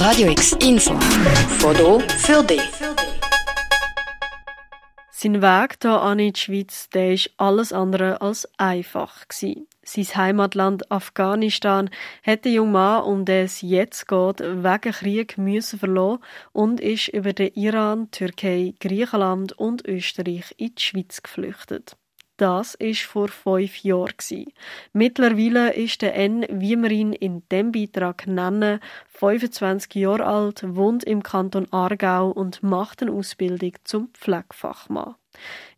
Radio X Info. Foto für dich. Sein Weg hier in die Schweiz, der ist alles andere als einfach. Sein Heimatland Afghanistan hat der junge Mann, um den es jetzt geht, wegen Krieg müssen verloren und ist über den Iran, Türkei, Griechenland und Österreich in die Schweiz geflüchtet. Das ist vor fünf Jahren. Mittlerweile ist der N, wie wir ihn in dem Beitrag nennen, 25 Jahre alt, wohnt im Kanton Aargau und macht eine Ausbildung zum Pflegefachmann.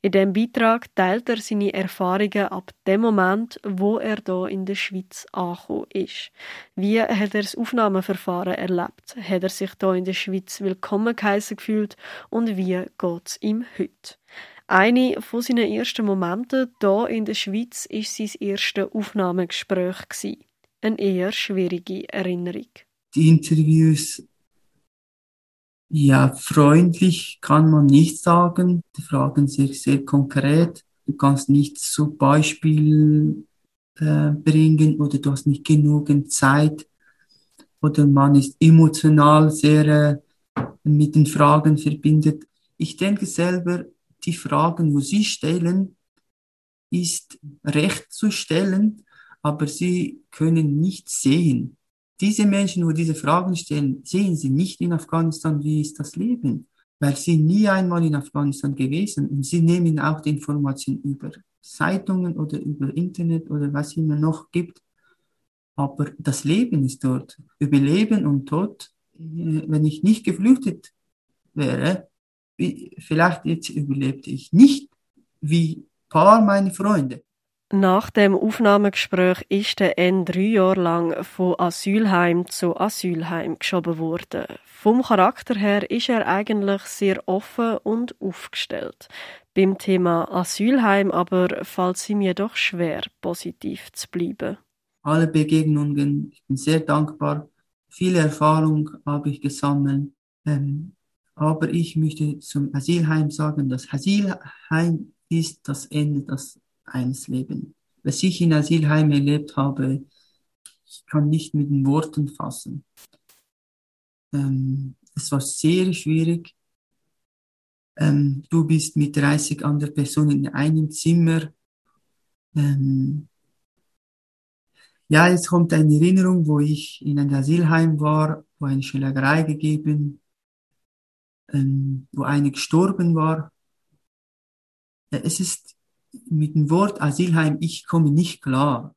In dem Beitrag teilt er seine Erfahrungen ab dem Moment, wo er hier in der Schweiz angekommen ist. Wie hat er das Aufnahmeverfahren erlebt? Hat er sich hier in der Schweiz willkommen geheißen gefühlt? Und wie geht es ihm heute? Eine von seinen ersten Momenten hier in der Schweiz war sein erstes Aufnahmegespräch. Eine eher schwierige Erinnerung. Die Interviews, ja, freundlich kann man nicht sagen. Die Fragen sind sehr konkret. Du kannst nicht zu Beispiel äh, bringen oder du hast nicht genügend Zeit oder man ist emotional sehr äh, mit den Fragen verbindet. Ich denke selber, die Fragen, wo Sie stellen, ist recht zu stellen, aber Sie können nicht sehen. Diese Menschen, wo diese Fragen stellen, sehen Sie nicht in Afghanistan, wie ist das Leben, weil Sie nie einmal in Afghanistan gewesen und Sie nehmen auch die Informationen über Zeitungen oder über Internet oder was immer noch gibt. Aber das Leben ist dort. Überleben und Tod, äh, wenn ich nicht geflüchtet wäre, vielleicht jetzt überlebte ich nicht wie paar meine Freunde. Nach dem Aufnahmegespräch ist der N drei Jahre lang von Asylheim zu Asylheim geschoben worden. Vom Charakter her ist er eigentlich sehr offen und aufgestellt. Beim Thema Asylheim aber fällt es ihm jedoch schwer, positiv zu bleiben. Alle Begegnungen, ich bin sehr dankbar. Viele Erfahrung habe ich gesammelt. Ähm, aber ich möchte zum Asylheim sagen, das Asylheim ist das Ende des eines Lebens. Was ich in Asylheim erlebt habe, ich kann nicht mit den Worten fassen. Ähm, es war sehr schwierig. Ähm, du bist mit 30 anderen Personen in einem Zimmer. Ähm, ja, jetzt kommt eine Erinnerung, wo ich in einem Asylheim war, wo eine Schlägerei gegeben ähm, wo eine gestorben war. Es ist mit dem Wort Asylheim, ich komme nicht klar.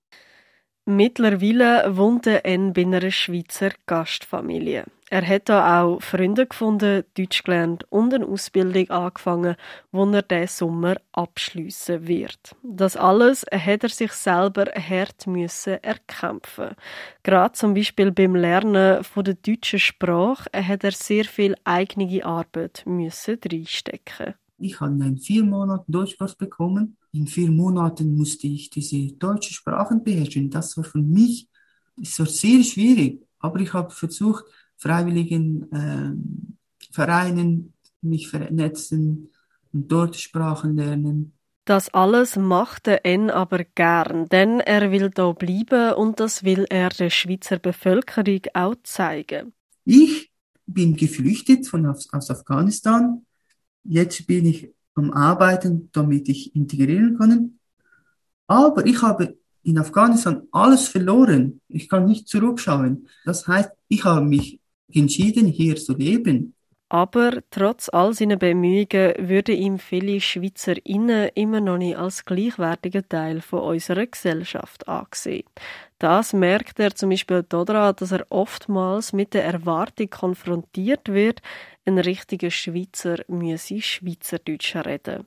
Mittlerweile wohnt er in einer Schweizer Gastfamilie. Er hat da auch Freunde gefunden, Deutsch gelernt und eine Ausbildung angefangen, die er diesen Sommer abschliessen wird. Das alles hat er sich selber hart müssen erkämpfen. Gerade zum Beispiel beim Lernen von der deutschen Sprache hat er sehr viel eigene Arbeit müssen reinstecken. Ich habe in vier Monaten Deutschkurs bekommen. In vier Monaten musste ich diese deutsche Sprachen beherrschen. Das war für mich das war sehr schwierig. Aber ich habe versucht, freiwilligen äh, Vereinen mich vernetzen und dort Sprachen lernen. Das alles macht der N aber gern, denn er will da bleiben und das will er der Schweizer Bevölkerung auch zeigen. Ich bin geflüchtet von aus Afghanistan Jetzt bin ich am Arbeiten, damit ich integrieren kann. Aber ich habe in Afghanistan alles verloren. Ich kann nicht zurückschauen. Das heißt, ich habe mich entschieden, hier zu leben. Aber trotz all seiner Bemühungen würden ihm viele SchweizerInnen immer noch nicht als gleichwertiger Teil von unserer Gesellschaft angesehen. Das merkt er zum Beispiel daran, dass er oftmals mit der Erwartung konfrontiert wird, ein richtiger Schweizer müsse Schweizerdeutsch reden.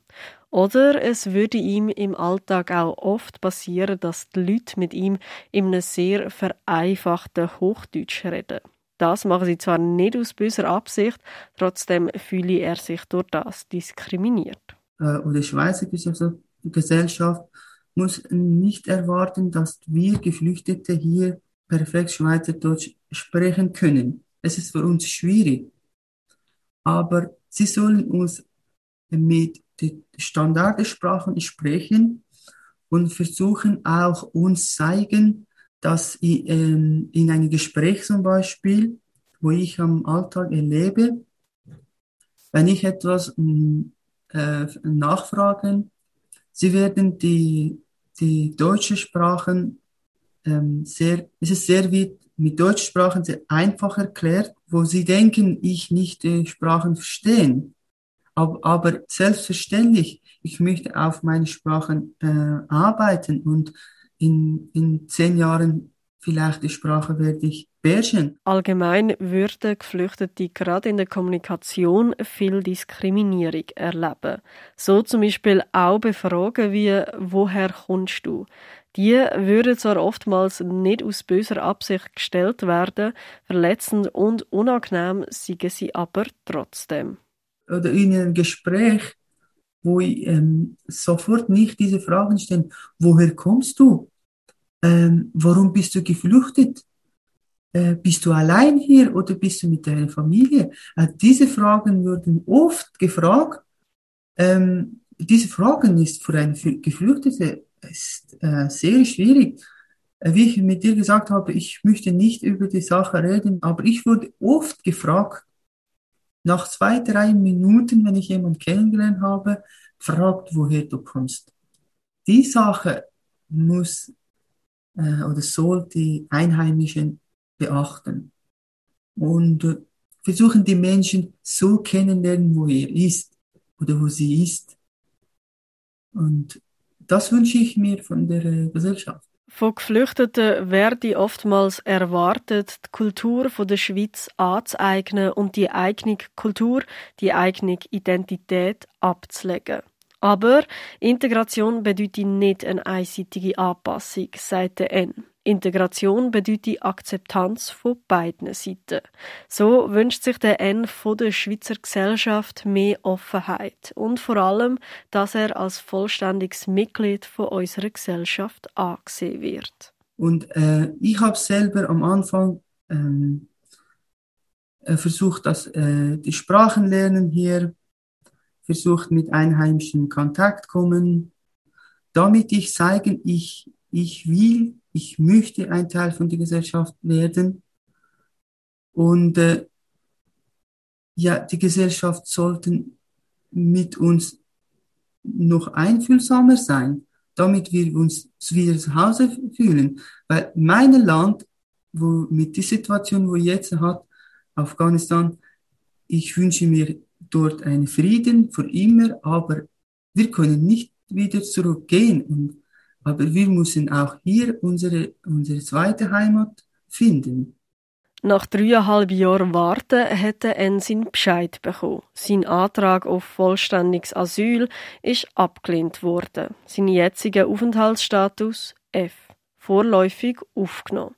Oder es würde ihm im Alltag auch oft passieren, dass die Leute mit ihm in einem sehr vereinfachten Hochdeutsch reden. Das machen sie zwar nicht aus böser Absicht, trotzdem fühle er sich durch das diskriminiert. Äh, und die Schweizer Gesellschaft muss nicht erwarten, dass wir Geflüchtete hier perfekt Schweizerdeutsch sprechen können. Es ist für uns schwierig aber sie sollen uns mit den Standardsprachen sprechen und versuchen auch uns zeigen, dass ähm, in einem Gespräch zum Beispiel wo ich am Alltag erlebe, wenn ich etwas äh, nachfragen, sie werden die, die deutsche Sprachen ähm, sehr, es ist sehr wie mit Deutschsprachen sehr einfach erklärt, wo sie denken, ich nicht die Sprachen verstehen. Aber, aber selbstverständlich, ich möchte auf meine Sprachen äh, arbeiten und in, in zehn Jahren vielleicht die Sprache werde ich beherrschen. Allgemein würden Geflüchtete gerade in der Kommunikation viel Diskriminierung erleben. So zum Beispiel auch Befragen wie «Woher kommst du?». Die würden zwar oftmals nicht aus böser Absicht gestellt werden, verletzend und unangenehm seien sie aber trotzdem. Oder in einem Gespräch, wo ich ähm, sofort nicht diese Fragen stelle, woher kommst du? Ähm, warum bist du geflüchtet? Äh, bist du allein hier oder bist du mit deiner Familie? Äh, diese Fragen wurden oft gefragt. Ähm, diese Fragen ist für eine Geflüchtete ist, äh, sehr schwierig. Äh, wie ich mit dir gesagt habe, ich möchte nicht über die Sache reden, aber ich wurde oft gefragt, nach zwei, drei Minuten, wenn ich jemanden kennengelernt habe, fragt, woher du kommst. Die Sache muss äh, oder soll die Einheimischen beachten und äh, versuchen die Menschen so kennenlernen, wo er ist oder wo sie ist. Und das wünsche ich mir von der äh, Gesellschaft. Von Geflüchteten werde oftmals erwartet, die Kultur der Schweiz anzueignen und die eigene Kultur, die eigene Identität abzulegen. Aber Integration bedeutet nicht eine einseitige Anpassung, sagt der N. Integration bedeutet Akzeptanz von beiden Seiten. So wünscht sich der N von der Schweizer Gesellschaft mehr Offenheit und vor allem, dass er als vollständiges Mitglied von unserer Gesellschaft angesehen wird. Und äh, ich habe selber am Anfang ähm, äh, versucht, dass äh, die Sprachen lernen hier versucht mit Einheimischen in Kontakt kommen, damit ich zeigen, ich, ich will, ich möchte ein Teil von der Gesellschaft werden. Und äh, ja, die Gesellschaft sollten mit uns noch einfühlsamer sein, damit wir uns wieder zu Hause fühlen. Weil mein Land, wo mit der Situation, wo jetzt hat, Afghanistan, ich wünsche mir dort einen Frieden für immer, aber wir können nicht wieder zurückgehen. Und, aber wir müssen auch hier unsere, unsere zweite Heimat finden. Nach dreieinhalb Jahren Warten hätte er seinen Bescheid bekommen. Sein Antrag auf vollständiges Asyl ist abgelehnt worden. Sein jetziger Aufenthaltsstatus F. Vorläufig aufgenommen.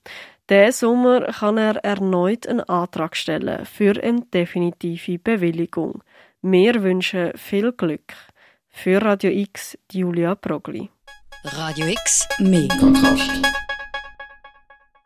Diesen Sommer kann er erneut einen Antrag stellen für eine definitive Bewilligung. Wir wünschen viel Glück. Für Radio X, Julia Progli. Radio X, mehr Kontrast.